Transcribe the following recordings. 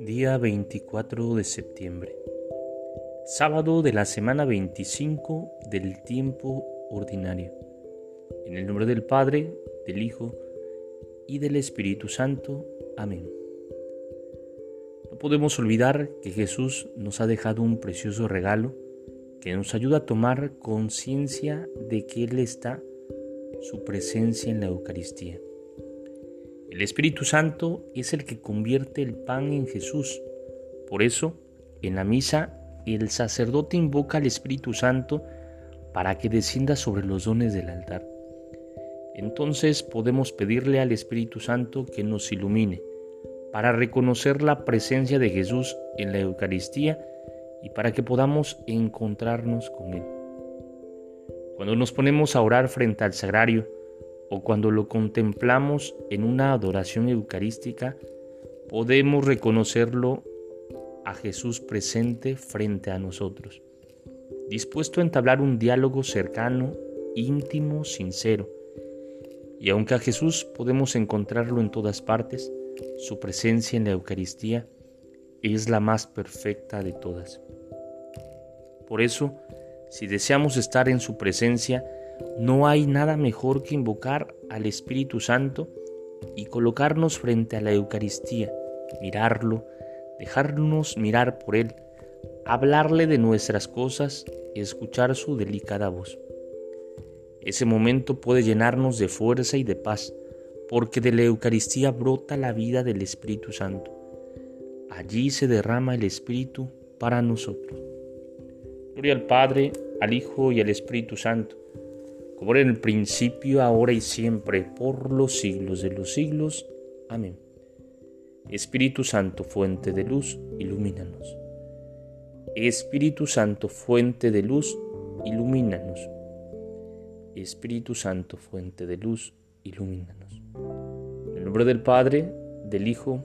Día 24 de septiembre. Sábado de la semana 25 del tiempo ordinario. En el nombre del Padre, del Hijo y del Espíritu Santo. Amén. No podemos olvidar que Jesús nos ha dejado un precioso regalo que nos ayuda a tomar conciencia de que Él está, su presencia en la Eucaristía. El Espíritu Santo es el que convierte el pan en Jesús. Por eso, en la misa, el sacerdote invoca al Espíritu Santo para que descienda sobre los dones del altar. Entonces podemos pedirle al Espíritu Santo que nos ilumine para reconocer la presencia de Jesús en la Eucaristía y para que podamos encontrarnos con Él. Cuando nos ponemos a orar frente al sagrario o cuando lo contemplamos en una adoración eucarística, podemos reconocerlo a Jesús presente frente a nosotros, dispuesto a entablar un diálogo cercano, íntimo, sincero. Y aunque a Jesús podemos encontrarlo en todas partes, su presencia en la Eucaristía es la más perfecta de todas. Por eso, si deseamos estar en su presencia, no hay nada mejor que invocar al Espíritu Santo y colocarnos frente a la Eucaristía, mirarlo, dejarnos mirar por Él, hablarle de nuestras cosas y escuchar su delicada voz. Ese momento puede llenarnos de fuerza y de paz, porque de la Eucaristía brota la vida del Espíritu Santo. Allí se derrama el Espíritu para nosotros. Gloria al Padre, al Hijo y al Espíritu Santo, como era en el principio, ahora y siempre, por los siglos de los siglos. Amén. Espíritu Santo, fuente de luz, ilumínanos. Espíritu Santo, fuente de luz, ilumínanos. Espíritu Santo, fuente de luz, ilumínanos. En el nombre del Padre, del Hijo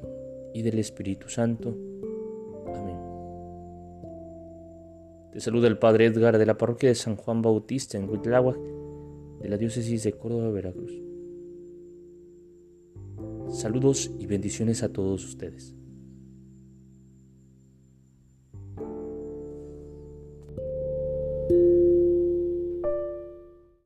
y del Espíritu Santo. Amén. Te saluda el Padre Edgar de la parroquia de San Juan Bautista en Huitláhuac, de la diócesis de Córdoba, Veracruz. Saludos y bendiciones a todos ustedes.